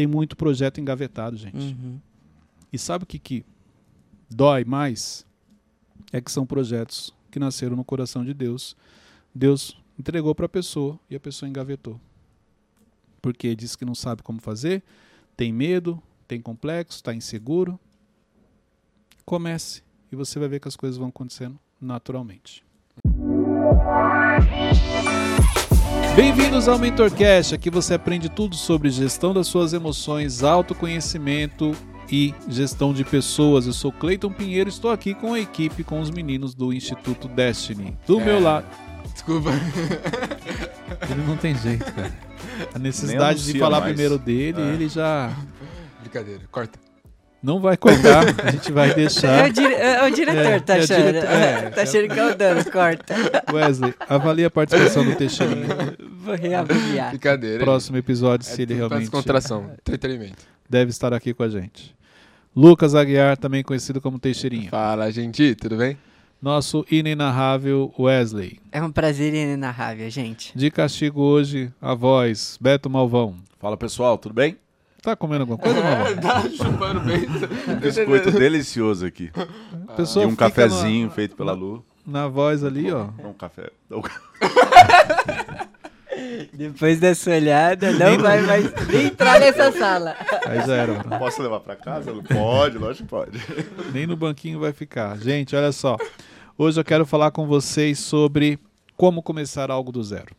tem muito projeto engavetado, gente. Uhum. E sabe o que, que dói mais? É que são projetos que nasceram no coração de Deus. Deus entregou para a pessoa e a pessoa engavetou. Porque disse que não sabe como fazer, tem medo, tem complexo, está inseguro. Comece e você vai ver que as coisas vão acontecendo naturalmente. Bem-vindos ao MentorCast. Aqui você aprende tudo sobre gestão das suas emoções, autoconhecimento e gestão de pessoas. Eu sou Cleiton Pinheiro, estou aqui com a equipe, com os meninos do Instituto Destiny. Do É. meu lado, Desculpa. ele não tem jeito, cara. A necessidade de falar mais. primeiro dele, É. ele já Brincadeira, corta. Não vai cortar. A gente vai É deixar. o, dire- é o diretor, É, tá é o achando? diretor, é. tá achando que é o dano, corta. Wesley, avalie a participação do Teixeirinha. Vou reavaliar. Brincadeira. Próximo episódio, É se ele tudo pra realmente descontração, entretenimento. deve estar aqui com a gente. Lucas Aguiar, também conhecido como Teixeirinha. Fala, gente, tudo bem? Nosso inenarrável Wesley. É um prazer inenarrável, gente. De castigo hoje, a voz, Beto Malvão. Fala pessoal, tudo bem? Tá comendo alguma coisa, Malvão? tá chupando bem. Um biscoito delicioso aqui. Pessoa E um cafezinho feito pela Lu. Na, voz ali, ó. Um café. Depois dessa olhada, não vai mais nem entrar nessa sala. Aí já era. mano. Posso levar pra casa? Pode, lógico que pode. Nem no banquinho vai ficar. Gente, olha só. Hoje eu quero falar com vocês sobre como começar algo do zero.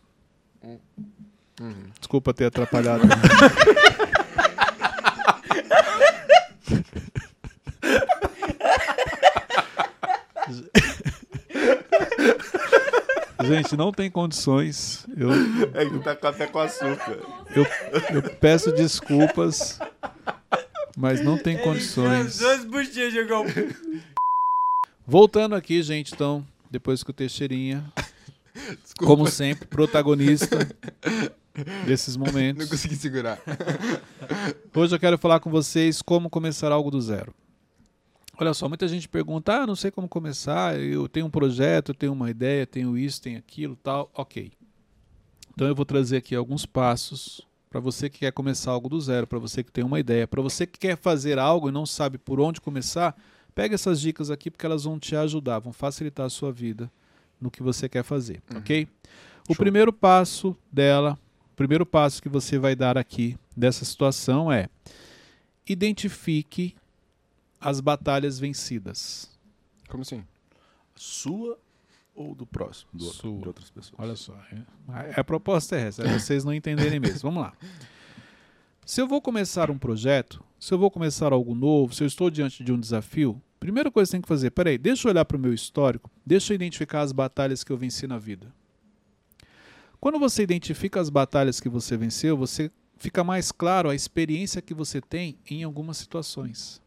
Desculpa ter atrapalhado. Gente, não tem condições. Eu, É que tá até com açúcar. eu, eu peço desculpas, mas não tem condições. buchinhas jogou. Voltando aqui, gente, então, depois que o Teixeirinha, como sempre, protagonista desses Não momentos. consegui segurar. Hoje eu quero falar com vocês como começar algo do zero. Olha só, muita gente pergunta: ah, não sei como começar, eu tenho um projeto, eu tenho uma ideia, tenho isso, tenho aquilo, tal. Ok. Então eu vou trazer aqui alguns passos para você que quer começar algo do zero, para você que tem uma ideia, para você que quer fazer algo e não sabe por onde começar, pega essas dicas aqui porque elas vão te ajudar, vão facilitar a sua vida no que você quer fazer, ok? O Show. primeiro passo dela, o primeiro passo que você vai dar aqui dessa situação é identifique as batalhas vencidas. Como assim? Sua ou do próximo? Do outro, Sua. De outras pessoas. Olha só, é- a proposta é essa, é vocês não entenderem mesmo. Vamos lá. Se eu vou começar um projeto, se eu vou começar algo novo, se eu estou diante de um desafio, primeira coisa que você tem que fazer, peraí, deixa eu olhar para o meu histórico, deixa eu identificar as batalhas que eu venci na vida. Quando você identifica as batalhas que você venceu, você fica mais claro a experiência que você tem em algumas situações.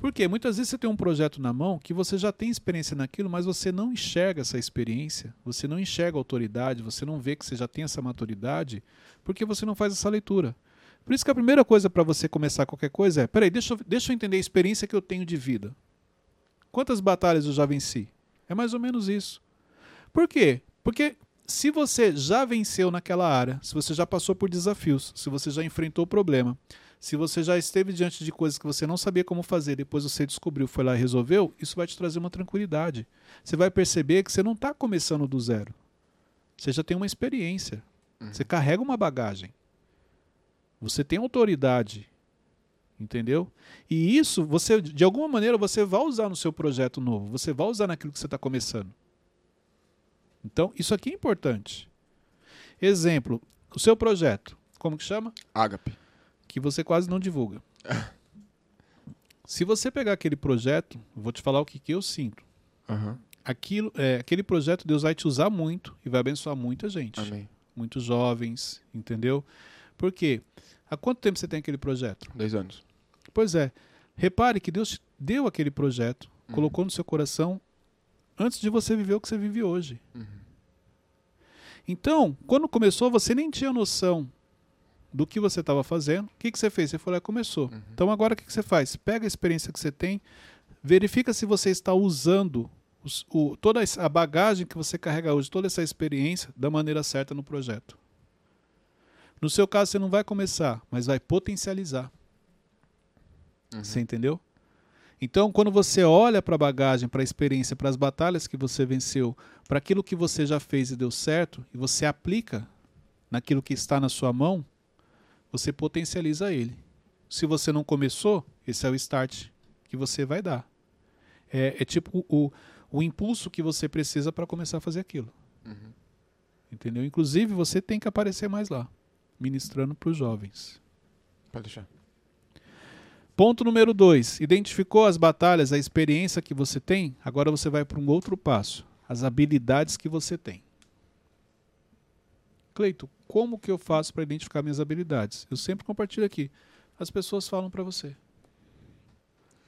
Porque muitas vezes você tem um projeto na mão que você já tem experiência naquilo, mas você não enxerga essa experiência, você não enxerga a autoridade, você não vê que você já tem essa maturidade, porque você não faz essa leitura. Por isso que a primeira coisa para você começar qualquer coisa é: peraí, deixa, eu- deixa eu entender a experiência que eu tenho de vida. Quantas batalhas eu já venci? É mais ou menos isso. Por quê? Porque se você já venceu naquela área, se você já passou por desafios, se você já enfrentou o problema, se você já esteve diante de coisas que você não sabia como fazer, depois você descobriu, foi lá e resolveu, isso vai te trazer uma tranquilidade. Você vai perceber que você não está começando do zero. Você já tem uma experiência. Você carrega uma bagagem. Você tem autoridade. Entendeu? E isso, você, de alguma maneira, você vai usar no seu projeto novo. Você vai usar naquilo que você está começando. Então, isso aqui é importante. Exemplo, o seu projeto. Como que chama? Ágape. Que você quase não divulga. Se você pegar aquele projeto, vou te falar o que, que eu sinto. Aham. Aquilo, é, aquele projeto Deus vai te usar muito e vai abençoar muita gente, Amém. muitos jovens, entendeu? Por quê? Há quanto tempo você tem aquele projeto? Dois anos. Pois é. Repare que Deus te deu aquele projeto, colocou no seu coração antes de você viver o que você vive hoje. Uhum. Então, quando começou, você nem tinha noção do que você estava fazendo. O que, que você fez? Você foi lá e começou. Uhum. Então, agora o que, que você faz? Pega a experiência que você tem, verifica se você está usando os- o- toda a bagagem que você carrega hoje, toda essa experiência, da maneira certa no projeto. No seu caso, você não vai começar, mas vai potencializar. Uhum. Você entendeu? Então, quando você olha para a bagagem, para a experiência, para as batalhas que você venceu, para aquilo que você já fez e deu certo, e você aplica naquilo que está na sua mão, você potencializa ele. Se você não começou, esse é o start que você vai dar. É, é tipo o, o impulso que você precisa para começar a fazer aquilo. Uhum. Entendeu? Inclusive, você tem que aparecer mais lá, ministrando para os jovens. Pode deixar. Ponto número dois: identificou as batalhas, a experiência que você tem? Agora você vai para um outro passo: as habilidades que você tem. Cleito, como que eu faço para identificar minhas habilidades? Eu sempre compartilho aqui. As pessoas falam para você.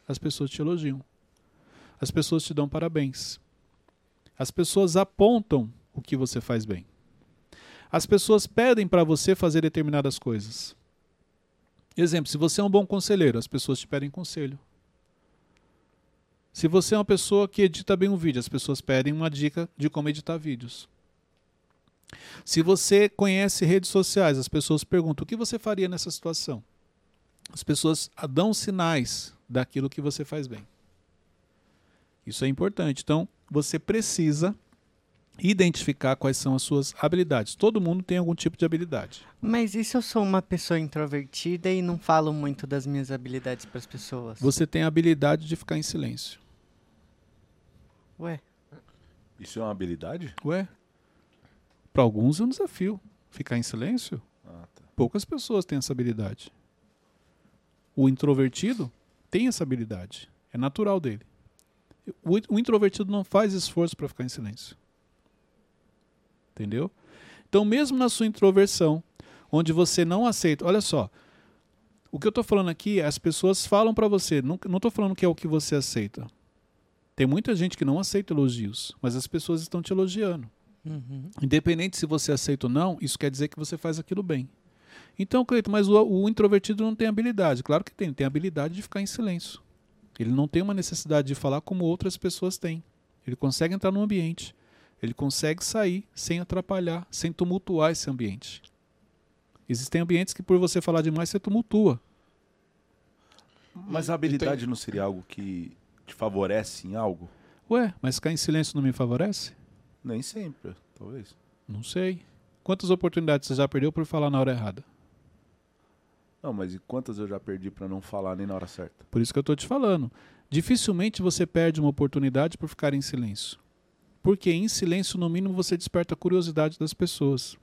As pessoas te elogiam. As pessoas te dão parabéns. As pessoas apontam o que você faz bem. As pessoas pedem para você fazer determinadas coisas. Exemplo, se você é um bom conselheiro, as pessoas te pedem conselho. Se você é uma pessoa que edita bem um vídeo, as pessoas pedem uma dica de como editar vídeos. Se você conhece redes sociais, as pessoas perguntam o que você faria nessa situação. As pessoas dão sinais daquilo que você faz bem. Isso é importante. Então, você precisa identificar quais são as suas habilidades. Todo mundo tem algum tipo de habilidade. Mas e se eu sou uma pessoa introvertida e não falo muito das minhas habilidades para as pessoas? Você tem a habilidade de ficar em silêncio. Ué, Isso é uma habilidade? Ué? Para alguns é um desafio. Ficar em silêncio? Ah, tá. Poucas pessoas têm essa habilidade. O introvertido tem essa habilidade. É natural dele. O, o introvertido não faz esforço para ficar em silêncio. Entendeu? Então, mesmo na sua introversão, onde você não aceita. Olha só. O que eu estou falando aqui, as pessoas falam para você. Não estou falando que é o que você aceita. Tem muita gente que não aceita elogios, mas as pessoas estão te elogiando. Uhum. Independente se você aceita ou não, isso quer dizer que você faz aquilo bem. Então, Cleiton, mas o, o introvertido não tem habilidade. Claro que tem, tem habilidade de ficar em silêncio. Ele não tem uma necessidade de falar como outras pessoas têm. Ele consegue entrar no ambiente. Ele consegue sair sem atrapalhar, sem tumultuar esse ambiente. Existem ambientes que por você falar demais você tumultua. Mas a habilidade não seria algo que te favorece em algo? Ué, mas ficar em silêncio não me favorece? Nem sempre, talvez. Não sei. Quantas oportunidades você já perdeu por falar na hora errada? Não, mas e quantas eu já perdi pra não falar nem na hora certa? Por isso que eu estou te falando. Dificilmente você perde uma oportunidade por ficar em silêncio. Porque em silêncio, no mínimo, você desperta a curiosidade das pessoas.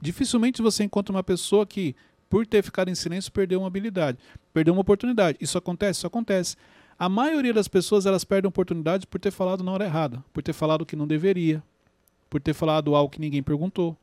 Dificilmente você encontra uma pessoa que, por ter ficado em silêncio, perdeu uma habilidade, perdeu uma oportunidade. Isso acontece? Isso acontece. A maioria das pessoas elas perdem oportunidade por ter falado na hora errada, por ter falado o que não deveria, por ter falado algo que ninguém perguntou.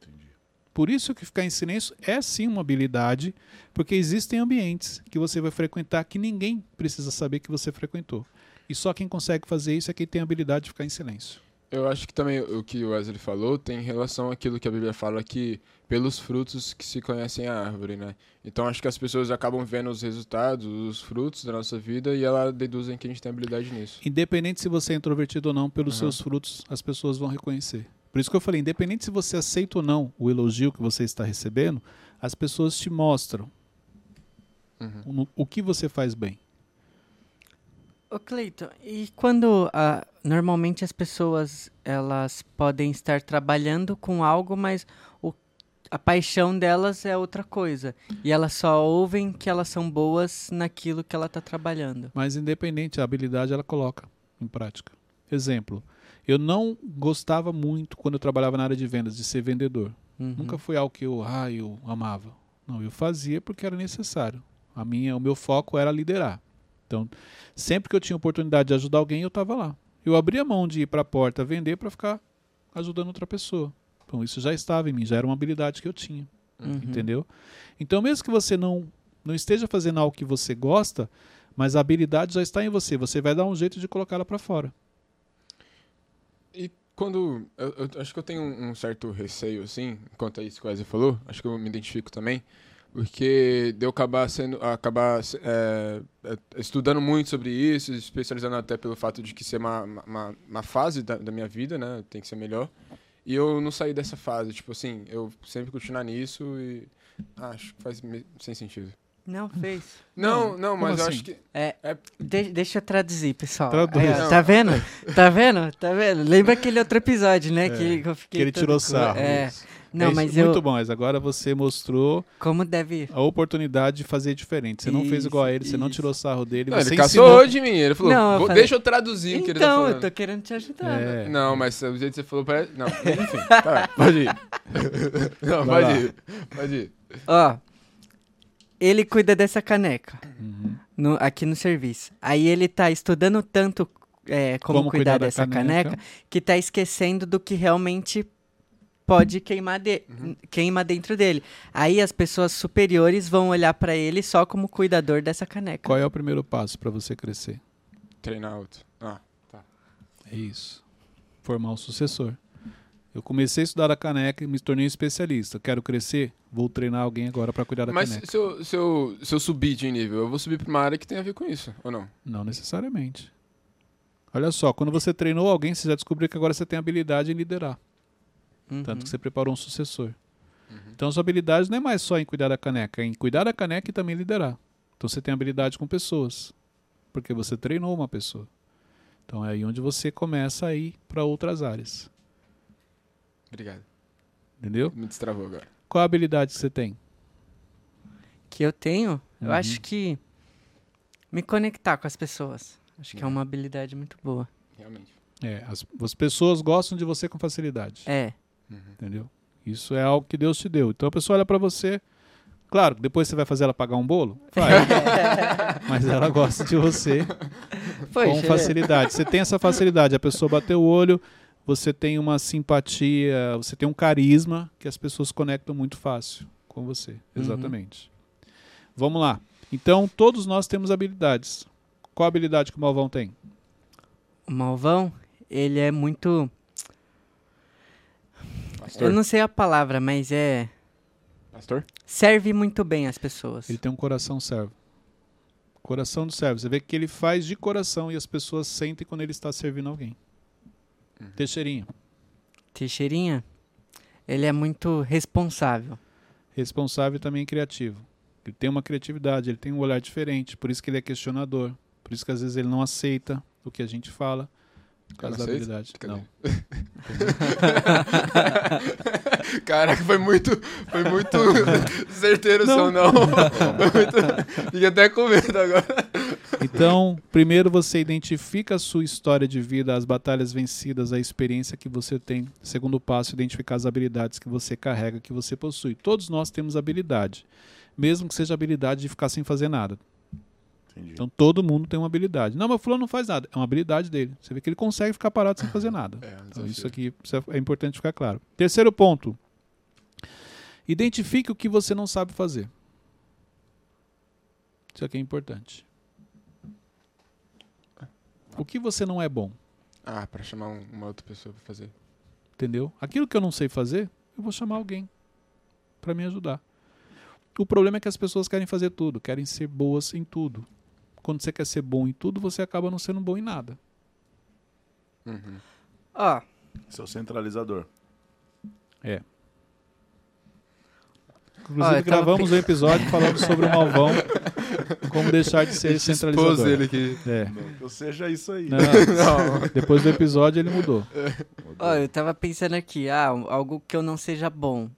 Entendi. Por isso que ficar em silêncio é sim uma habilidade, porque existem ambientes que você vai frequentar que ninguém precisa saber que você frequentou. E só quem consegue fazer isso é quem tem a habilidade de ficar em silêncio. Eu acho que também o que o Wesley falou tem relação àquilo que a Bíblia fala que pelos frutos que se conhecem a árvore, né? Então acho que as pessoas acabam vendo os resultados, os frutos da nossa vida e elas deduzem que a gente tem habilidade nisso. Independente se você é introvertido ou não, pelos Uhum. seus frutos as pessoas vão reconhecer. Por isso que eu falei, independente se você aceita ou não o elogio que você está recebendo, as pessoas te mostram Uhum. o, o que você faz bem. Ô Cleiton, e quando ah, normalmente as pessoas elas podem estar trabalhando com algo, mas o, a paixão delas é outra coisa. E elas só ouvem que elas são boas naquilo que ela está trabalhando. Mas independente, a habilidade ela coloca em prática. Exemplo, eu não gostava muito quando eu trabalhava na área de vendas de ser vendedor. Uhum. Nunca foi algo que eu, ah, eu amava. Não, eu fazia porque era necessário. A minha, o meu foco era liderar. Então, sempre que eu tinha oportunidade de ajudar alguém, eu estava lá. Eu abria mão de ir para a porta vender para ficar ajudando outra pessoa. Então, isso já estava em mim, já era uma habilidade que eu tinha, Uhum. entendeu? Então, mesmo que você não não esteja fazendo algo que você gosta, mas a habilidade já está em você, você vai dar um jeito de colocá-la para fora. E quando. Eu, eu acho que eu tenho um, um certo receio, assim, enquanto a isso que o Wesley falou, acho que eu me identifico também, porque de eu acabar sendo. acabar é, é, estudando muito sobre isso, especializando até pelo fato de que ser uma, uma, uma fase da, da minha vida, né? Tem que ser melhor. E eu não saí dessa fase. Tipo assim, eu sempre continuar nisso e. ah, acho que faz sem sentido. Não fez. Não, não, mas eu assim? acho que. É, É- de- deixa eu traduzir, pessoal. Traduz. Ó, tá vendo? Tá vendo? Tá vendo? Lembra aquele outro episódio, né? que, eu fiquei Que ele todo tirou sarro. É. isso. Não, É isso, mas Muito eu. bom, mas agora você mostrou Como deve. a oportunidade de fazer diferente. Você não fez Isso, igual a ele, você não isso. tirou sarro dele. Não, você ele caçou ensinou. de mim. Ele falou, Não, eu "Vou- falei- deixa eu traduzir o que ele tá Então, falando. eu tô querendo te ajudar. É. Não, mas o jeito que você falou parece. Não, enfim. tá, pode ir. Não, Vai pode lá. ir. Pode ir. Ó. Ele cuida dessa caneca. Uhum. no- aqui no serviço. Aí ele tá estudando tanto é, como, Como cuidar, cuidar da dessa caneca. caneca. que tá esquecendo do que realmente pode queimar de, queima dentro dele. Aí as pessoas superiores vão olhar pra ele só como cuidador dessa caneca. Qual é o primeiro passo para você crescer? Treinar outro. Ah, É isso. Formar um sucessor. Eu comecei a estudar a caneca e me tornei um especialista. Quero crescer? Vou treinar alguém agora para cuidar da Mas caneca. se eu, se, eu, se eu subir de nível, eu vou subir pra uma área que tem a ver com isso, ou não? Não necessariamente. Olha só, quando você treinou alguém, você já descobriu que agora você tem habilidade em liderar. Uhum. Tanto que você preparou um sucessor. Então sua habilidade não é mais só em cuidar da caneca, é em cuidar da caneca e também liderar. Então você tem habilidade com pessoas. Porque você treinou uma pessoa. Então é aí onde você começa a ir para outras áreas. Obrigado. Entendeu? Me destravou agora. Qual a habilidade que você tem? Que eu tenho, eu Uhum. acho que me conectar com as pessoas. Acho que é Uhum. uma habilidade muito boa. Realmente. É, as, as pessoas gostam de você com facilidade. É. Uhum. Entendeu? Isso é algo que Deus te deu. Então a pessoa olha para você. Claro, depois você vai fazer ela pagar um bolo? Vai. Mas ela gosta de você com facilidade. Você tem essa facilidade. A pessoa bateu o olho, você tem uma simpatia, você tem um carisma que as pessoas conectam muito fácil com você. Exatamente. Vamos lá. Então, todos nós temos habilidades. Qual habilidade que o Malvão tem? o Malvão, ele é muito. Pastor? Eu não sei a palavra, mas é. Pastor? Serve muito bem as pessoas. Ele tem um coração servo. Coração do servo. Você vê que ele faz de coração e as pessoas sentem quando ele está servindo alguém. Teixeirinha. Teixeirinha, ele é muito responsável. Responsável e também criativo. Ele tem uma criatividade, ele tem um olhar diferente, por isso que ele é questionador. Por isso que às vezes ele não aceita o que a gente fala. Aceita? habilidade. Não. Caraca, foi muito, foi muito certeiro o seu não. Foi muito... Fiquei até com medo agora. Então, primeiro você identifica a sua história de vida, as batalhas vencidas, a experiência que você tem. Segundo passo, identificar as habilidades que você carrega, que você possui. Todos nós temos habilidade, mesmo que seja a habilidade de ficar sem fazer nada. Entendi. Então todo mundo tem uma habilidade. Não, mas o fulano não faz nada. É uma habilidade dele. Você vê que ele consegue ficar parado sem fazer nada. É, Então isso aqui precisa- é importante ficar claro. Terceiro ponto. Identifique o que você não sabe fazer. Isso aqui é importante. O que você não é bom, Ah, pra chamar um- uma outra pessoa pra fazer. entendeu? Aquilo que eu não sei fazer, eu vou chamar alguém para me ajudar. O problema é que as pessoas querem fazer tudo, querem ser boas em tudo. Quando você quer ser bom em tudo, você acaba não sendo bom em nada. Uhum. Ó, Seu centralizador. Inclusive, Ó, eu tava gravamos um episódio falando sobre o Malvão, como deixar de ser centralizador. ele aqui. É. Não que eu seja isso aí. Não, Não. depois do episódio ele mudou. ó, eu tava pensando aqui, ah, algo que eu não seja bom.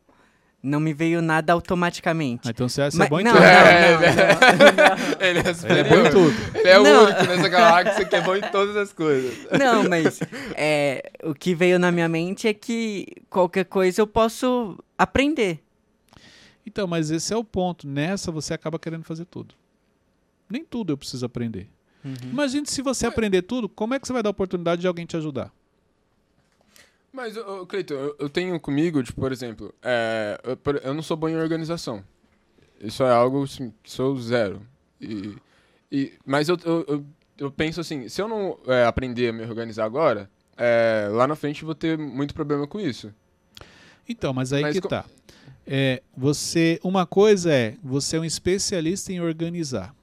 Não me veio nada automaticamente. Ah, então você, você é Mas- bom em tudo. É. Ele é é bom em tudo. Ele é o Não. único nessa galáxia que é bom em todas as coisas. Não, mas é, o que veio na minha mente é que qualquer coisa eu posso aprender. Então, mas esse é o ponto. Nessa você acaba querendo fazer tudo. Nem tudo eu preciso aprender. Uhum. Imagine se você aprender tudo, como é que você vai dar a oportunidade de alguém te ajudar? Mas, ô, Cleiton, eu, eu tenho comigo, tipo, por exemplo, é, eu, eu não sou bom em organização. Isso é algo assim, que sou zero. E, e, mas eu, eu, eu, penso assim, se eu não é, aprender a me organizar agora, é, lá na frente eu vou ter muito problema com isso. Então, mas aí Mas que co- tá. É, você, uma coisa é, você é um especialista em organizar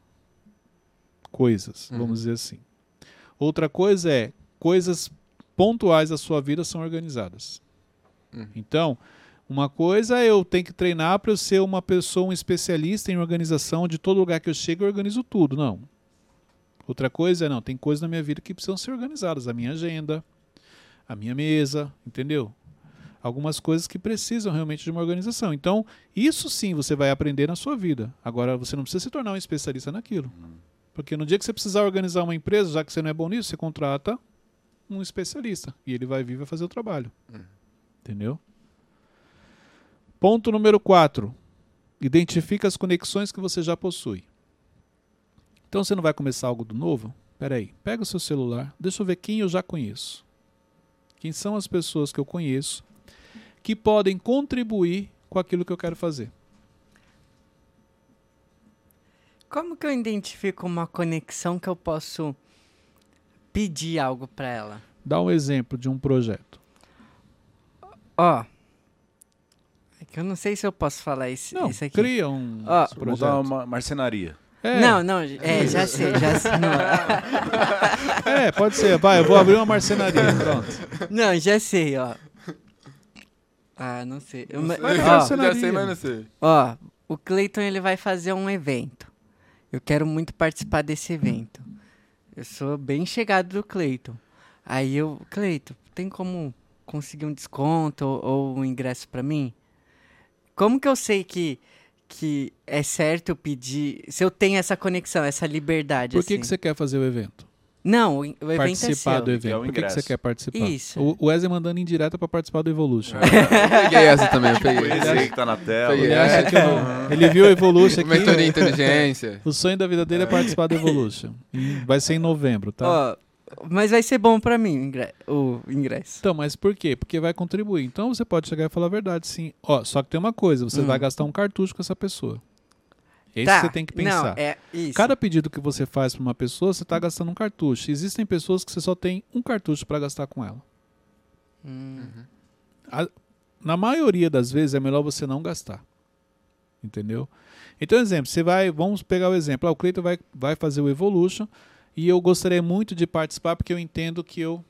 coisas, Uhum. vamos dizer assim. Outra coisa é, coisas pontuais da sua vida são organizadas. Uhum. Então, uma coisa é eu tenho que treinar para eu ser uma pessoa, um especialista em organização de todo lugar que eu chego, eu organizo tudo. Não. Outra coisa é, não, tem coisas na minha vida que precisam ser organizadas. A minha agenda, a minha mesa, entendeu? Algumas coisas que precisam realmente de uma organização. Então, isso sim você vai aprender na sua vida. Agora, você não precisa se tornar um especialista naquilo. Porque no dia que você precisar organizar uma empresa, já que você não é bom nisso, você contrata um especialista. E ele vai vir e vai fazer o trabalho. Uhum. Entendeu? Ponto número 4. Identifica as conexões que você já possui. Então você não vai começar algo do novo? Peraí, pega o seu celular, deixa eu ver quem eu já conheço. Quem são as pessoas que eu conheço que podem contribuir com aquilo que eu quero fazer. Como que eu identifico uma conexão que eu posso pedir algo para ela? Dá um exemplo de um projeto. Ó. É que eu não sei se eu posso falar isso, Não, isso aqui. cria um Ó, projeto. Montar uma marcenaria. É, Não, não, é, já sei, já sei. Não, é, pode ser. Vai, eu vou abrir uma marcenaria. Pronto. não, já sei, ó. Ah, não sei. Eu- Mas ó, já sei, mas não sei. Ó, o Cleiton ele vai fazer um evento. Eu quero muito participar desse evento. Eu sou bem chegado do Cleiton. Aí eu, Cleiton, tem como conseguir um desconto ou, ou um ingresso pra mim? Como que eu sei que que é certo eu pedir, se eu tenho essa conexão, essa liberdade Por que, assim? que você quer fazer o evento? Não, o, evento participar é seu. do evento. É Por que, que você quer participar? Isso. O o Wesley mandando indireta pra participar do Evolution. Eu peguei essa também, eu peguei. Esse aí que tá na tela. Ele É. acha que eu não- Ele viu o Evolution aqui. Mentoria inteligência. O sonho da vida dele é participar do Evolution. E vai ser em novembro, tá? Ó, mas vai ser bom pra mim o ingresso. Então, mas por quê? Porque vai contribuir. Então você pode chegar e falar a verdade, sim. Ó, só que tem uma coisa, você Hum. vai gastar um cartucho com essa pessoa. Esse Tá, você tem que pensar. Não, é isso. Cada pedido que você faz para uma pessoa, você está gastando um cartucho. Existem pessoas que você só tem um cartucho para gastar com ela. Hum. Na maioria das vezes é melhor você não gastar. Entendeu? Então, exemplo, você vai, vamos pegar o exemplo. Ah, o Cleiton vai, vai fazer o Evolution e eu gostaria muito de participar porque eu entendo que eu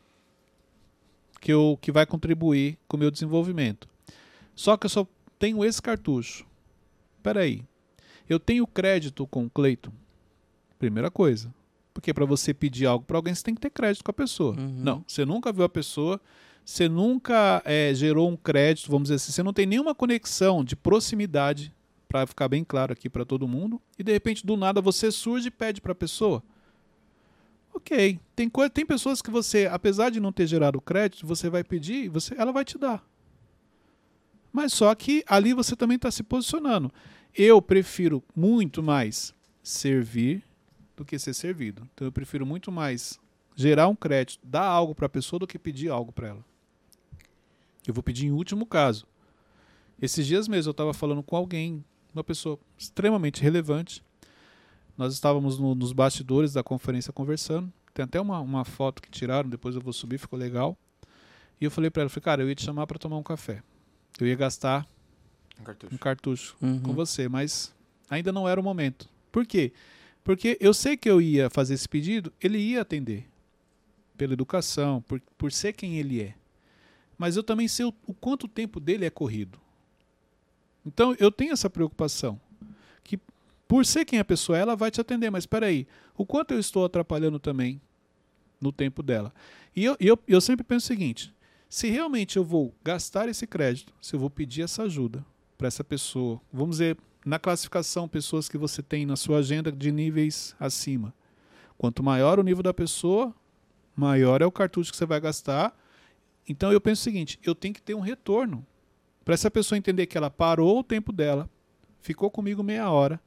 que eu que vai contribuir com o meu desenvolvimento. Só que eu só tenho esse cartucho. Espera aí. Eu tenho crédito com o Cleiton. Primeira coisa. Porque para você pedir algo para alguém, você tem que ter crédito com a pessoa. Uhum. Não, você nunca viu a pessoa, você nunca eh, gerou um crédito, vamos dizer assim, você não tem nenhuma conexão de proximidade, para ficar bem claro aqui para todo mundo, e de repente do nada você surge e pede para a pessoa. Ok, tem, tem pessoas que você, apesar de não ter gerado crédito, você vai pedir e você, ela vai te dar. Mas só que ali você também está se posicionando. Eu prefiro muito mais servir do que ser servido. Então eu prefiro muito mais gerar um crédito, dar algo para a pessoa do que pedir algo para ela. Eu vou pedir em último caso. Esses dias mesmo eu estava falando com alguém, uma pessoa extremamente relevante. Nós estávamos no- nos bastidores da conferência conversando. Tem até uma, uma foto que tiraram, depois eu vou subir, ficou legal. E eu falei para ela, falei, cara, eu ia te chamar para tomar um café. Eu ia gastar Um cartucho. um cartucho Uhum. com você, mas ainda não era o momento. Por quê? Porque eu sei que eu ia fazer esse pedido, ele ia atender. Pela educação, por, por ser quem ele é. Mas eu também sei o, o quanto tempo dele é corrido. Então eu tenho essa preocupação. Que por ser quem a pessoa é, ela vai te atender. Mas espera aí, o quanto eu estou atrapalhando também no tempo dela? E eu, e eu, eu sempre penso o seguinte: se realmente eu vou gastar esse crédito, se eu vou pedir essa ajuda para essa pessoa, vamos dizer, na classificação, pessoas que você tem na sua agenda de níveis acima. Quanto maior o nível da pessoa, maior é o cartucho que você vai gastar. Então eu penso o seguinte: eu tenho que ter um retorno. Para essa pessoa entender que ela parou o tempo dela, ficou comigo meia hora.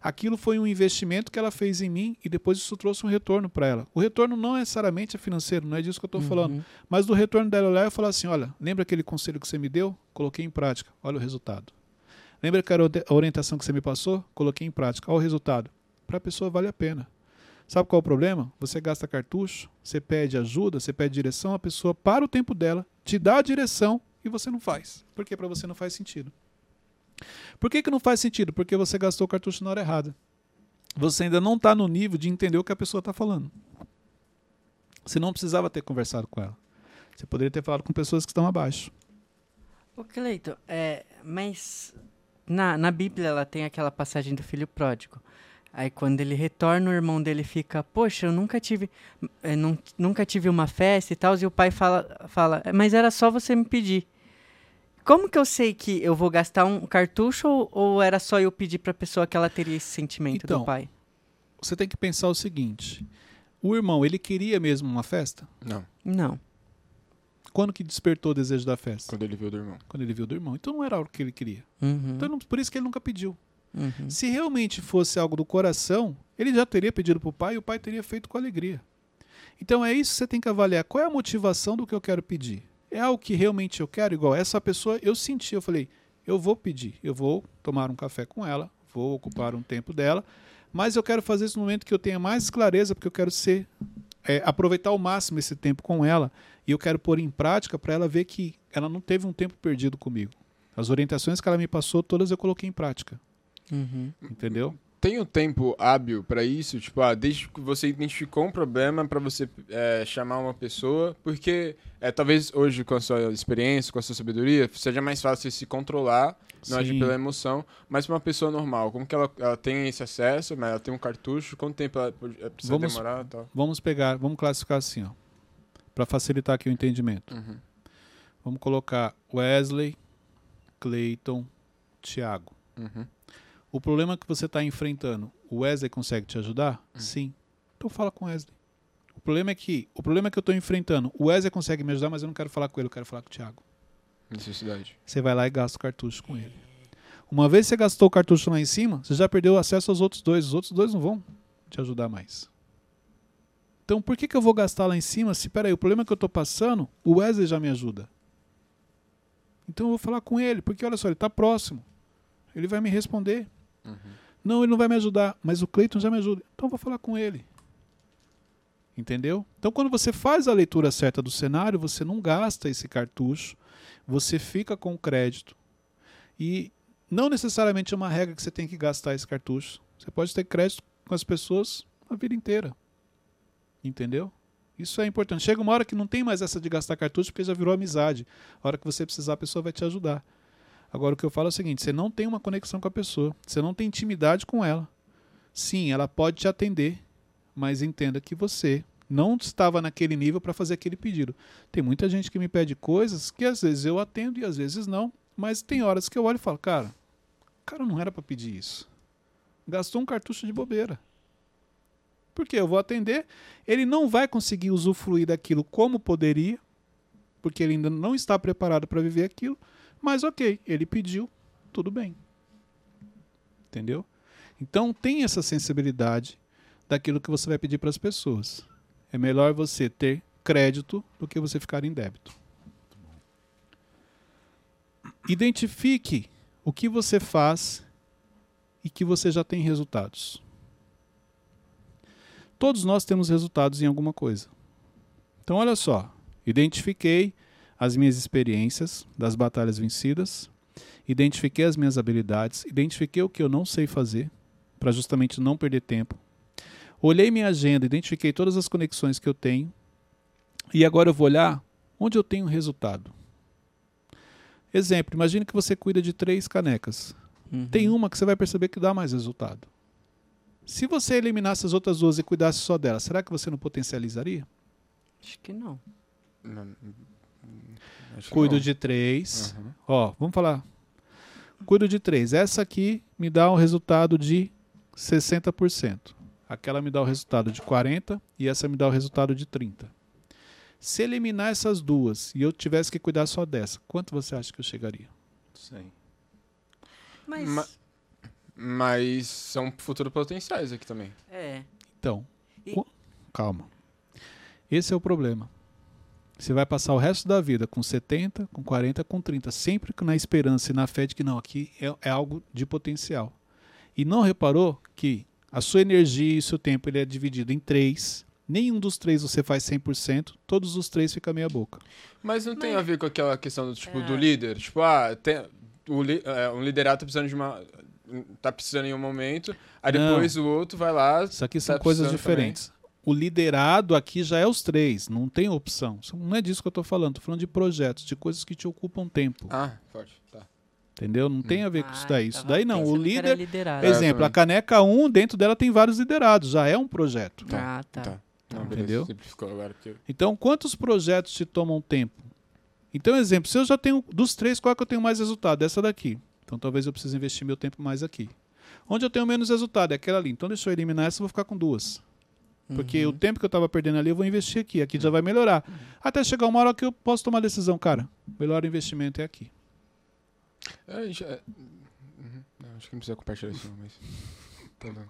Aquilo foi um investimento que ela fez em mim e depois isso trouxe um retorno para ela. O retorno não necessariamente é financeiro, não é disso que eu estou falando. Uhum. Mas do retorno dela lá, eu falar assim: olha, lembra aquele conselho que você me deu? Coloquei em prática. Olha o resultado. Lembra que a orientação que você me passou? Coloquei em prática. Olha o resultado. Para a pessoa vale a pena. Sabe qual é o problema? Você gasta cartucho, você pede ajuda, você pede direção, a pessoa para o tempo dela, te dá a direção e você não faz. Porque para você não faz sentido. Por que, que não faz sentido? Porque você gastou o cartucho na hora errada. Você ainda não está no nível de entender o que a pessoa está falando. Você não precisava ter conversado com ela. Você poderia ter falado com pessoas que estão abaixo. Ô, Cleiton, é, mas na, na Bíblia ela tem aquela passagem do filho pródigo. Aí quando ele retorna, o irmão dele fica, poxa, eu nunca tive, eu nun- nunca tive uma festa e tal, e o pai fala, fala, "É, mas era só você me pedir. Como que eu sei que eu vou gastar um cartucho ou, ou era só eu pedir pra pessoa que ela teria esse sentimento Então, do pai? Você tem que pensar o seguinte: o irmão, ele queria mesmo uma festa? Não, Não. Quando que despertou o desejo da festa? quando ele viu do irmão. Quando ele viu do irmão. Então não era algo que ele queria. Uhum, Então, não- por isso que ele nunca pediu. uhum. Se realmente fosse algo do coração, ele já teria pedido para o pai e o pai teria feito com alegria. Então é isso que você tem que avaliar. Qual é a motivação do que eu quero pedir? É algo que realmente eu quero? Igual essa pessoa, eu senti, eu falei, eu vou pedir, eu vou tomar um café com ela, vou ocupar um tempo dela, mas eu quero fazer esse momento que eu tenha mais clareza, porque eu quero ser é, aproveitar ao máximo esse tempo com ela e eu quero pôr em prática para ela ver que ela não teve um tempo perdido comigo. As orientações que ela me passou, todas eu coloquei em prática. Uhum. Entendeu? Tem um tempo hábil pra isso? Tipo, ah, desde que você identificou um problema pra você é, chamar uma pessoa, porque é, talvez hoje, com a sua experiência, com a sua sabedoria, seja mais fácil se controlar, não agir Sim. pela emoção, mas pra uma pessoa normal, como que ela, ela tem esse acesso, mas ela tem um cartucho, quanto tempo ela é, precisa Vamos- demorar tal? Vamos pegar, vamos classificar assim, ó, para facilitar aqui o entendimento. Uhum. Vamos colocar Wesley, Clayton, Thiago. Uhum. O problema que você está enfrentando, o Wesley consegue te ajudar? Sim. Então fala com o Wesley. O problema é que o problema que eu estou enfrentando, o Wesley consegue me ajudar, mas eu não quero falar com ele, eu quero falar com o Thiago. Necessidade. Você vai lá e gasta o cartucho com ele. Uma vez você gastou o cartucho lá em cima, você já perdeu acesso aos outros dois. Os outros dois não vão te ajudar mais. Então por que, que eu vou gastar lá em cima se, peraí, o problema que eu estou passando, o Wesley já me ajuda. Então eu vou falar com ele, porque olha só, ele está próximo. Ele vai me responder. Uhum. Não, ele não vai me ajudar, mas o Cleiton já me ajuda. Então eu vou falar com ele. Entendeu? Então quando você faz a leitura certa do cenário, você não gasta esse cartucho, você fica com o crédito. E não necessariamente é uma regra que você tem que gastar esse cartucho. Você pode ter crédito com as pessoas a vida inteira. Entendeu? Isso é importante. Chega uma hora que não tem mais essa de gastar cartucho porque já virou amizade. A hora que você precisar, a pessoa vai te ajudar. Agora o que eu falo é o seguinte: você não tem uma conexão com a pessoa, você não tem intimidade com ela. Sim, ela pode te atender, mas entenda que você não estava naquele nível para fazer aquele pedido. Tem muita gente que me pede coisas que às vezes eu atendo e às vezes não, mas tem horas que eu olho e falo, cara, cara não era para pedir isso. Gastou um cartucho de bobeira. Porque eu vou atender, ele não vai conseguir usufruir daquilo como poderia, porque ele ainda não está preparado para viver aquilo, mas ok, ele pediu, tudo bem. Entendeu? Então tem essa sensibilidade daquilo que você vai pedir para as pessoas. É melhor você ter crédito do que você ficar em débito. Identifique o que você faz e que você já tem resultados. Todos nós temos resultados em alguma coisa. Então, olha só. Identifiquei as minhas experiências das batalhas vencidas, identifiquei as minhas habilidades, identifiquei o que eu não sei fazer, para justamente não perder tempo. Olhei minha agenda, identifiquei todas as conexões que eu tenho, e agora eu vou olhar onde eu tenho resultado. Exemplo, imagine que você cuida de três canecas. Uhum. Tem uma que você vai perceber que dá mais resultado. Se você eliminasse as outras duas e cuidasse só dela, será que você não potencializaria? Acho que não. Acho Cuido não. de três. Uhum. Ó, vamos falar. Cuido de três. Essa aqui me dá um resultado de 60%. Aquela me dá o resultado de 40% e essa me dá o resultado de 30%. Se eliminar essas duas e eu tivesse que cuidar só dessa, quanto você acha que eu chegaria? Sim. Mas. Ma- Mas são futuros potenciais aqui também. É. Então, E- calma. Esse é o problema. Você vai passar o resto da vida com 70, com 40, com 30, sempre na esperança e na fé de que não, aqui é, é algo de potencial. E não reparou que a sua energia e o seu tempo ele é dividido em três. Nenhum dos três você faz 100%, todos os três fica meia boca. Mas não tem Mas- a ver com aquela questão do tipo É. do líder. Tipo, ah, tem, o é, um liderado tá precisando de uma. Tá precisando em um momento, aí Não. depois o outro vai lá. Isso aqui são Tá coisas diferentes. O liderado aqui já é os três, não tem opção. Não é disso que eu estou falando, estou falando de projetos, de coisas que te ocupam tempo. Ah, forte, tá. Entendeu? Não tem a ver com Ah, isso daí. eu Isso daí não. O líder. Exemplo, a caneca 1, dentro dela tem vários liderados, já é um projeto. Ah, tá. Tá. Não, Entendeu? agora. Porque... Então, quantos projetos te tomam tempo? Então, exemplo, se eu já tenho dos três, qual é que eu tenho mais resultado? Essa daqui. Então, talvez eu precise investir meu tempo mais aqui. Onde eu tenho menos resultado é aquela ali. Então, deixa eu eliminar essa, eu vou ficar com duas. Porque Uhum. o tempo que eu estava perdendo ali, eu vou investir aqui. Aqui já vai melhorar. Até chegar uma hora que eu posso tomar a decisão, cara. O melhor investimento é aqui. É, gente, é... Uhum. Não, acho que não precisa compartilhar isso, mas. Tá bom.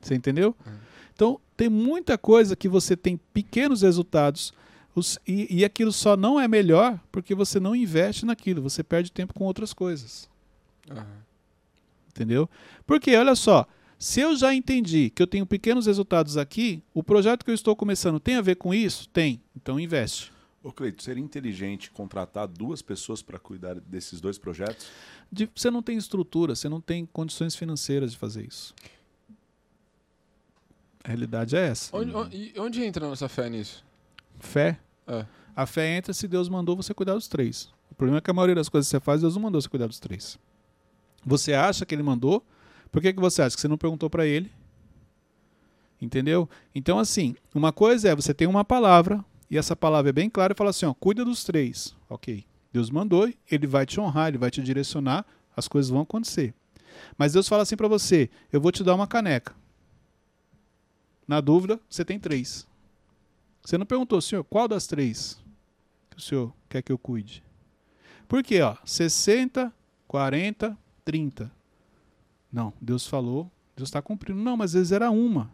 Você entendeu? Uhum. Então, tem muita coisa que você tem pequenos resultados os- e, e aquilo só não é melhor porque você não investe naquilo. Você perde tempo com outras coisas. Entendeu? Porque, olha só, se eu já entendi que eu tenho pequenos resultados aqui, o projeto que eu estou começando tem a ver com isso? Tem. Então investe. Ô, Cleito, seria inteligente contratar duas pessoas para cuidar desses dois projetos? De- você não tem estrutura, você não tem condições financeiras de fazer isso. A realidade é essa. Onde, onde, e onde entra a nossa fé nisso? Fé. É. A fé entra se Deus mandou você cuidar dos três. O problema é que a maioria das coisas que você faz, Deus não mandou você cuidar dos três. Você acha que ele mandou? Por que, que você acha? Que você não perguntou para ele? Entendeu? Então, assim, uma coisa é você tem uma palavra, e essa palavra é bem clara e fala assim: ó, cuida dos três. Ok. Deus mandou, ele vai te honrar, ele vai te direcionar, as coisas vão acontecer. Mas Deus fala assim para você: eu vou te dar uma caneca. Na dúvida, você tem três. Você não perguntou, senhor, qual das três que o senhor quer que eu cuide? Por quê? Ó, 60, 40, 30. Não, Deus falou, Deus está cumprindo. Não, mas às vezes era uma.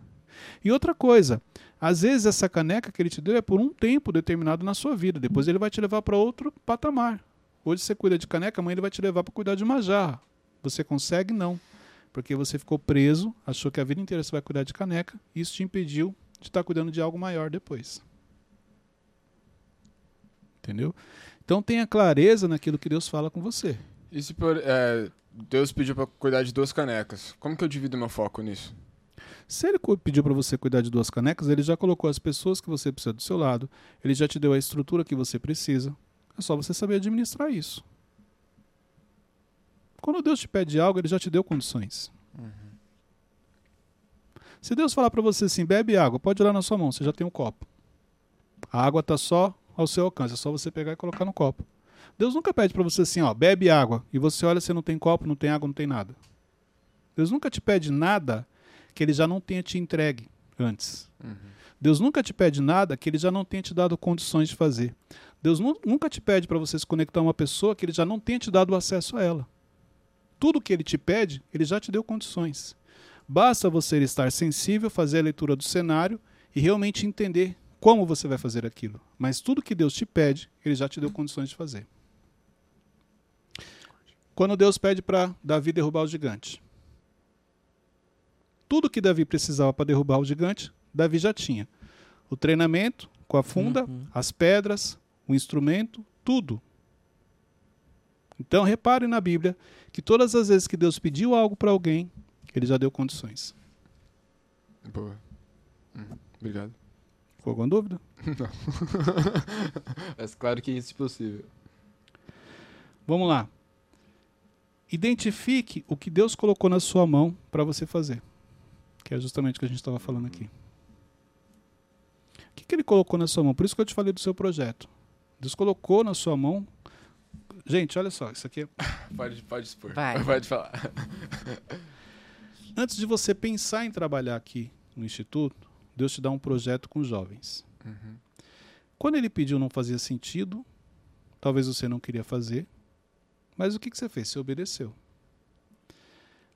E outra coisa, às vezes essa caneca que ele te deu é por um tempo determinado na sua vida. Depois ele vai te levar para outro patamar. Hoje você cuida de caneca, amanhã ele vai te levar para cuidar de uma jarra. Você consegue? Não. Porque você ficou preso, achou que a vida inteira você vai cuidar de caneca, e isso te impediu de estar cuidando de algo maior depois. Entendeu? Então tenha clareza naquilo que Deus fala com você. E se por, é, Deus pediu pra cuidar de duas canecas, como que eu divido meu foco nisso? Se ele pediu para você cuidar de duas canecas, ele já colocou as pessoas que você precisa do seu lado, ele já te deu a estrutura que você precisa. É só você saber administrar isso. Quando Deus te pede algo, ele já te deu condições. Se Deus falar para você assim, bebe água, pode lá na sua mão, você já tem um copo. A água está só ao seu alcance, é só você pegar e colocar no copo. Deus nunca pede para você assim, ó, bebe água, e você olha, você não tem copo, não tem água, não tem nada. Deus nunca te pede nada que ele já não tenha te entregue antes. Deus nunca te pede nada que ele já não tenha te dado condições de fazer. Deus nu- nunca te pede para você se conectar a uma pessoa que ele já não tenha te dado acesso a ela. Tudo que ele te pede, ele já te deu condições. Basta você estar sensível, fazer a leitura do cenário e realmente entender como você vai fazer aquilo. Mas tudo que Deus te pede, ele já te deu condições de fazer. Quando Deus pede para Davi derrubar o gigante, tudo que Davi precisava para derrubar o gigante, Davi já tinha. O treinamento com a funda, Uhum. as pedras, o instrumento, tudo. Então repare na Bíblia que todas as vezes que Deus pediu algo para alguém, ele já deu condições. Boa. Uhum. Obrigado. Ficou alguma dúvida? Mas claro que isso é possível. Vamos lá. Identifique o que Deus colocou na sua mão para você fazer. Que é justamente o que a gente estava falando aqui. O que, que ele colocou na sua mão? Por isso que eu te falei do seu projeto. Deus colocou na sua mão. Gente, olha só, isso aqui é Pode, pode expor. Vai. Pode falar. Antes de você pensar em trabalhar aqui no Instituto, Deus te dá um projeto com jovens. Uhum. Quando ele pediu, não fazia sentido. Talvez você não queria fazer. Mas o que, que você fez? Você obedeceu.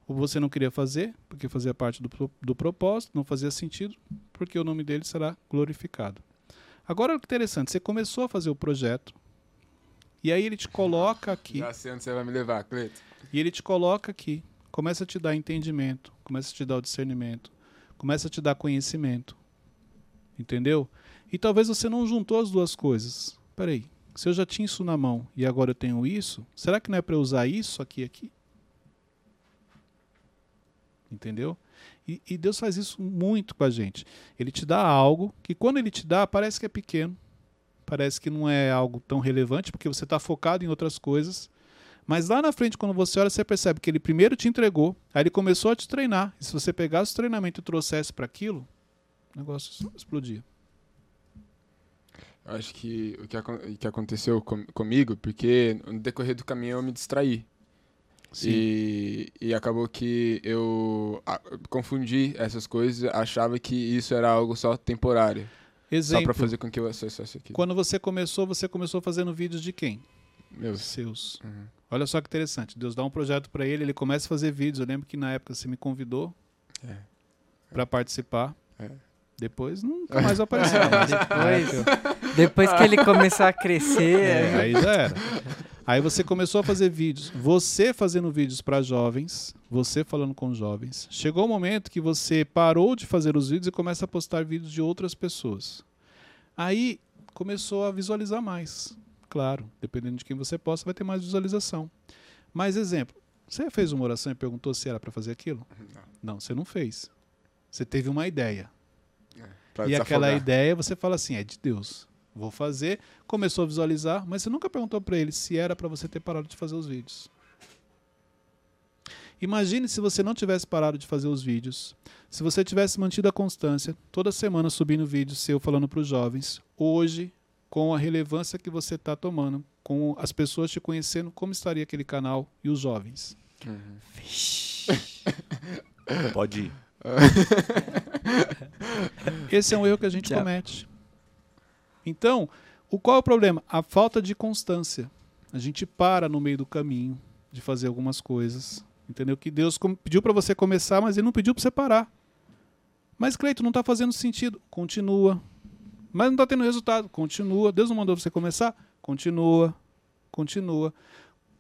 Ou você não queria fazer, porque fazia parte do, do propósito, não fazia sentido, porque o nome dele será glorificado. Agora, que interessante, você começou a fazer o projeto, e aí ele te coloca aqui. Já sei onde você vai me levar, Cleito. E ele te coloca aqui, começa a te dar entendimento, começa a te dar o discernimento, começa a te dar conhecimento. Entendeu? E talvez você não juntou as duas coisas. Peraí, se eu já tinha isso na mão e agora eu tenho isso, será que não é para usar isso aqui aqui? Entendeu? E, e Deus faz isso muito com a gente. Ele te dá algo que, quando ele te dá, parece que é pequeno, parece que não é algo tão relevante, porque você está focado em outras coisas. Mas lá na frente, quando você olha, você percebe que ele primeiro te entregou, aí ele começou a te treinar. E se você pegasse o treinamento e trouxesse para aquilo, o negócio explodia. Acho que o que, que aconteceu com- comigo, porque no decorrer do caminho eu me distraí. E, e acabou que eu a- confundi essas coisas, achava que isso era algo só temporário. Só Exemplo, pra fazer com que eu acessasse aquilo. quando você começou, você começou fazendo vídeos de quem? Meus. Seus. Uhum. Olha só que interessante. Deus dá um projeto para ele, ele começa a fazer vídeos. Eu lembro que na época você me convidou É. para participar. É. Depois nunca mais apareceu. mas Depois, depois que ele começar a crescer, É, aí já era. Aí você começou a fazer vídeos. Você fazendo vídeos para jovens, você falando com jovens. Chegou o momento que você parou de fazer os vídeos e começa a postar vídeos de outras pessoas. Aí começou a visualizar mais. Claro, dependendo de quem você posta, vai ter mais visualização. Mais exemplo, você fez uma oração e perguntou se era para fazer aquilo? Não, você não fez. Você teve uma ideia. Pra E aquela ideia você fala assim, é de Deus. Vou fazer. Começou a visualizar, mas você nunca perguntou para ele se era para você ter parado de fazer os vídeos. Imagine se você não tivesse parado de fazer os vídeos, se você tivesse mantido a constância, toda semana subindo vídeo seu falando para os jovens, hoje, com a relevância que você está tomando, com as pessoas te conhecendo, como estaria aquele canal e os jovens? Uhum. Pode ir. Esse é um erro que a gente comete. Então, o qual é o problema? A falta de constância. A gente para no meio do caminho de fazer algumas coisas. Entendeu? Que Deus pediu para você começar, mas ele não pediu para você parar. Mas, Cleito, não está fazendo sentido. Continua. Mas não está tendo resultado. Continua. Deus não mandou você começar? Continua. Continua.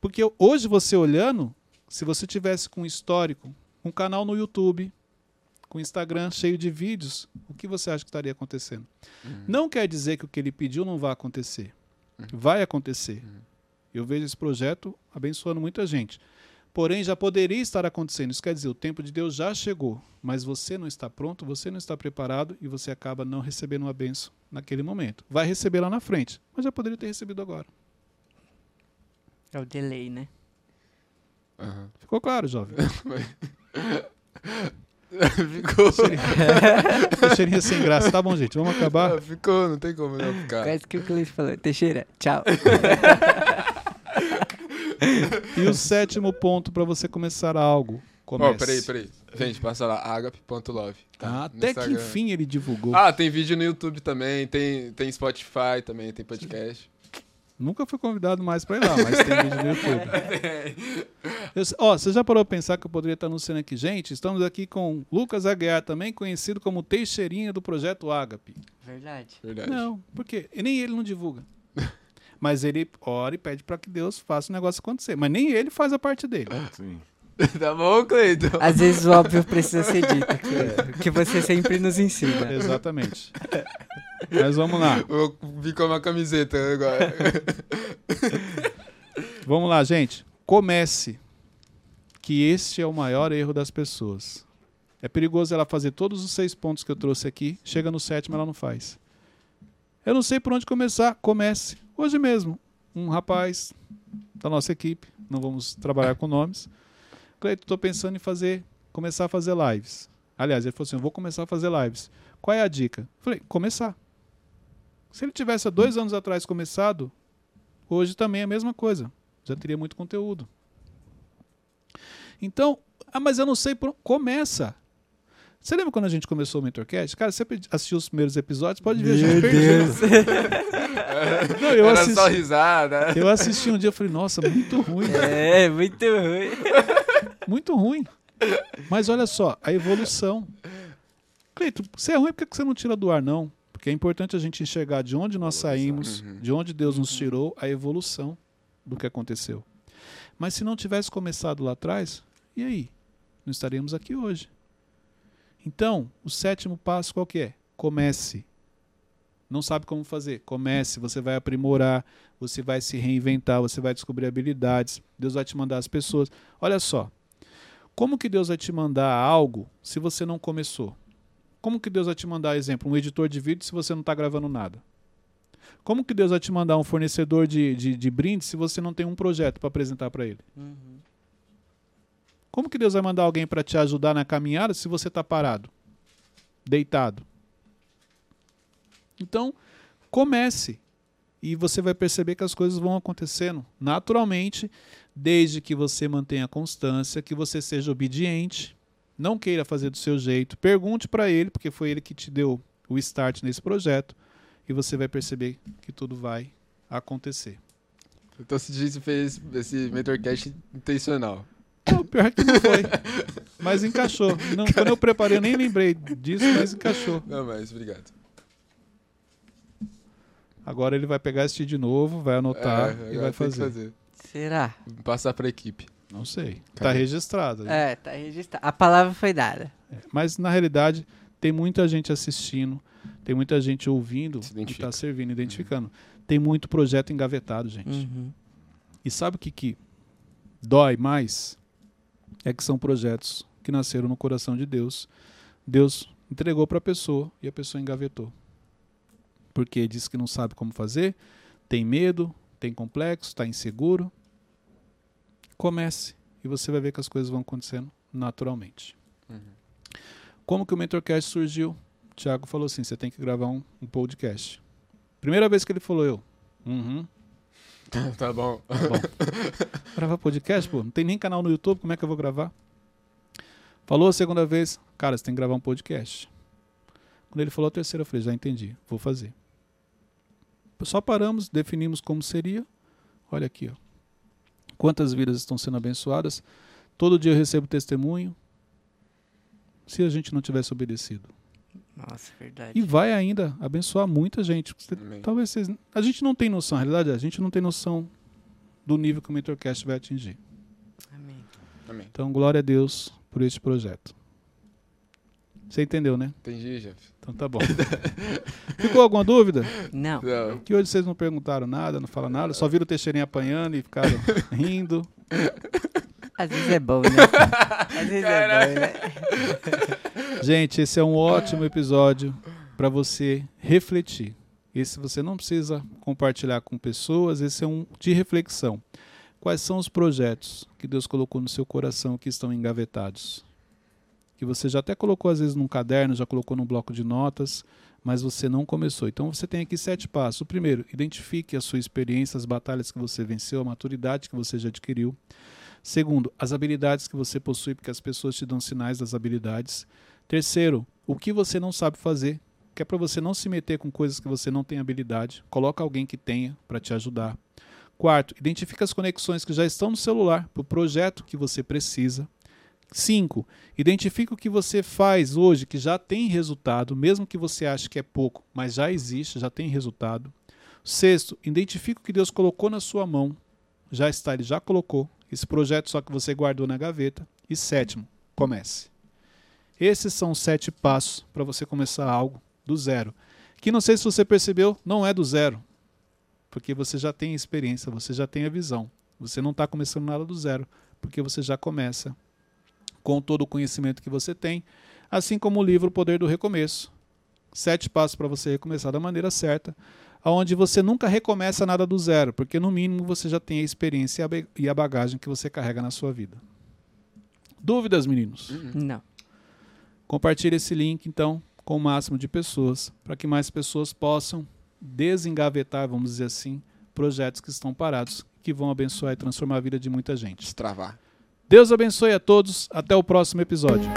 Porque hoje você olhando, se você tivesse com um histórico, um canal no YouTube, com o Instagram cheio de vídeos, o que você acha que estaria acontecendo? Não quer dizer que o que ele pediu não vai acontecer. Vai acontecer. Eu vejo esse projeto abençoando muita gente. Porém, já poderia estar acontecendo. Isso quer dizer, o tempo de Deus já chegou, mas você não está pronto, você não está preparado e você acaba não recebendo uma benção naquele momento. Vai receber lá na frente, mas já poderia ter recebido agora. é o delay, né? Ficou claro, jovem? Ficou. Teixeirinha sem graça. Tá bom, gente, vamos acabar. Ah, Ficou, não tem como não ficar. Quase que o Cleiton falou. Teixeira, tchau. E o sétimo ponto para você começar algo. Ó, Comece. peraí, peraí. Gente, passa lá, agape.love. Ah, no até que Instagram. enfim ele divulgou. Ah, tem vídeo no YouTube também, tem, tem Spotify também, tem podcast. Nunca fui convidado mais pra ir lá, mas tem vídeo no YouTube. Eu Ó, você já parou pra pensar que eu poderia estar anunciando aqui? Gente, estamos aqui com Lucas Aguiar, também conhecido como Teixeirinha do Projeto Agape. Verdade. Verdade. Não, por quê? E nem ele não divulga. Mas ele ora e pede pra que Deus faça o negócio acontecer. Mas nem ele faz a parte dele. Sim. tá bom, Cleiton? Às vezes o óbvio precisa ser dito. Que, que você sempre nos ensina. Exatamente. Mas vamos lá. Vou vir com uma camiseta agora. Vamos lá, gente. Comece. Que este é o maior erro das pessoas. É perigoso ela fazer todos os seis pontos que eu trouxe aqui. Chega no sétimo, ela não faz. Eu não sei por onde começar. Comece. Hoje mesmo. Um rapaz da nossa equipe. Não vamos trabalhar com nomes. Cleiton, estou pensando em fazer, começar a fazer lives. Aliás, ele falou assim: eu vou começar a fazer lives. Qual é a dica? Falei, começar. Se ele tivesse há dois anos atrás começado, hoje também é a mesma coisa já teria muito conteúdo. Então, ah, mas eu não sei por começa. Você lembra quando a gente começou o Mentorcast? Cara, você assistiu os primeiros episódios, pode ver, a gente perdeu. Não, eu, Era assisti, só risada. eu assisti um dia e falei, nossa, muito ruim, É, muito ruim. muito ruim. Mas olha só, a evolução. Cleito, você é ruim, por que você não tira do ar, não? Porque é importante a gente enxergar de onde nós saímos, Uhum. de onde Deus nos tirou, a evolução do que aconteceu. Mas se não tivesse começado lá atrás, e aí? Não estaríamos aqui hoje. Então, o sétimo passo qual que é? Comece. Não sabe como fazer? Comece, você vai aprimorar, você vai se reinventar, você vai descobrir habilidades, Deus vai te mandar as pessoas. Olha só, Como que Deus vai te mandar algo se você não começou? Como que Deus vai te mandar, exemplo, um editor de vídeo se você não está gravando nada? Como que Deus vai te mandar um fornecedor de, de, de brindes se você não tem um projeto para apresentar para ele? Uhum. Como que Deus vai mandar alguém para te ajudar na caminhada se você está parado, deitado? Então, comece e você vai perceber que as coisas vão acontecendo naturalmente, desde que você mantenha constância, que você seja obediente, não queira fazer do seu jeito, pergunte para ele, porque foi ele que te deu o start nesse projeto, e você vai perceber que tudo vai acontecer. Então se diz fez esse mentorcast intencional. Não, pior que não foi. Mas encaixou. Não, quando eu preparei, eu nem lembrei disso, mas encaixou. Não, mas obrigado. Agora ele vai pegar esse de novo, vai anotar É, e vai fazer. Será? Passar pra equipe. Não sei. Tá Cadê? registrado. É, tá registrado. A palavra foi dada. Mas na realidade, tem muita gente assistindo, tem muita gente ouvindo Se e identifica. tá servindo, identificando. Tem muito projeto engavetado, gente. Uhum. E sabe o que, que dói mais? É que são projetos que nasceram no coração de Deus. Deus entregou para a pessoa e a pessoa engavetou. Porque disse que não sabe como fazer, tem medo, tem complexo, está inseguro. Comece e você vai ver que as coisas vão acontecendo naturalmente. Uhum. Como que o Mentorcast surgiu? O Thiago falou assim: você tem que gravar um, um podcast. Primeira vez que ele falou, eu. Uhum. tá bom. Gravar podcast, pô? Não tem nem canal no YouTube, como é que eu vou gravar? Falou a segunda vez, cara, você tem que gravar um podcast. Quando ele falou a terceira, eu falei, já entendi, vou fazer. Só paramos, definimos como seria. Olha aqui, ó. Quantas vidas estão sendo abençoadas? Todo dia eu recebo testemunho. Se a gente não tivesse obedecido. Nossa, verdade. E vai ainda abençoar muita gente. Amém. Talvez vocês. A gente não tem noção, a realidade é, a gente não tem noção do nível que o Mentorcast vai atingir. Amém. Amém. Então, glória a Deus por este projeto. Você entendeu, né? Entendi, Jeff. Então tá bom. Ficou alguma dúvida? Não. Não. Que hoje vocês não perguntaram nada, não falaram nada, só viram o Teixeirinha apanhando e ficaram rindo. Às vezes é bom, né? Às vezes é bom, né? Gente, esse é um ótimo episódio para você refletir. Esse você não precisa compartilhar com pessoas, esse é um de reflexão. Quais são os projetos que Deus colocou no seu coração que estão engavetados? Que você já até colocou às vezes num caderno, já colocou num bloco de notas, mas você não começou. Então você tem aqui sete passos. O primeiro, identifique a sua experiência, as batalhas que você venceu, a maturidade que você já adquiriu. Segundo, as habilidades que você possui, porque as pessoas te dão sinais das habilidades. Terceiro, o que você não sabe fazer, que é para você não se meter com coisas que você não tem habilidade. Coloca alguém que tenha para te ajudar. Quarto, identifica as conexões que já estão no celular para o projeto que você precisa. Cinco, identifica o que você faz hoje que já tem resultado, mesmo que você ache que é pouco, mas já existe, já tem resultado. Sexto, identifica o que Deus colocou na sua mão, já está, Ele já colocou, esse projeto só que você guardou na gaveta. E sétimo, comece. Esses são os sete passos para você começar algo do zero. Que não sei se você percebeu, não é do zero. Porque você já tem experiência, você já tem a visão. Você não está começando nada do zero, porque você já começa com todo o conhecimento que você tem, assim como o livro O Poder do Recomeço. Sete passos para você recomeçar da maneira certa, onde você nunca recomeça nada do zero, porque no mínimo você já tem a experiência e a ba- e a bagagem que você carrega na sua vida. Dúvidas, meninos? Não. Compartilhe esse link, então, com o máximo de pessoas, para que mais pessoas possam desengavetar, vamos dizer assim, projetos que estão parados, que vão abençoar e transformar a vida de muita gente. Destravar. Deus abençoe a todos. Até o próximo episódio.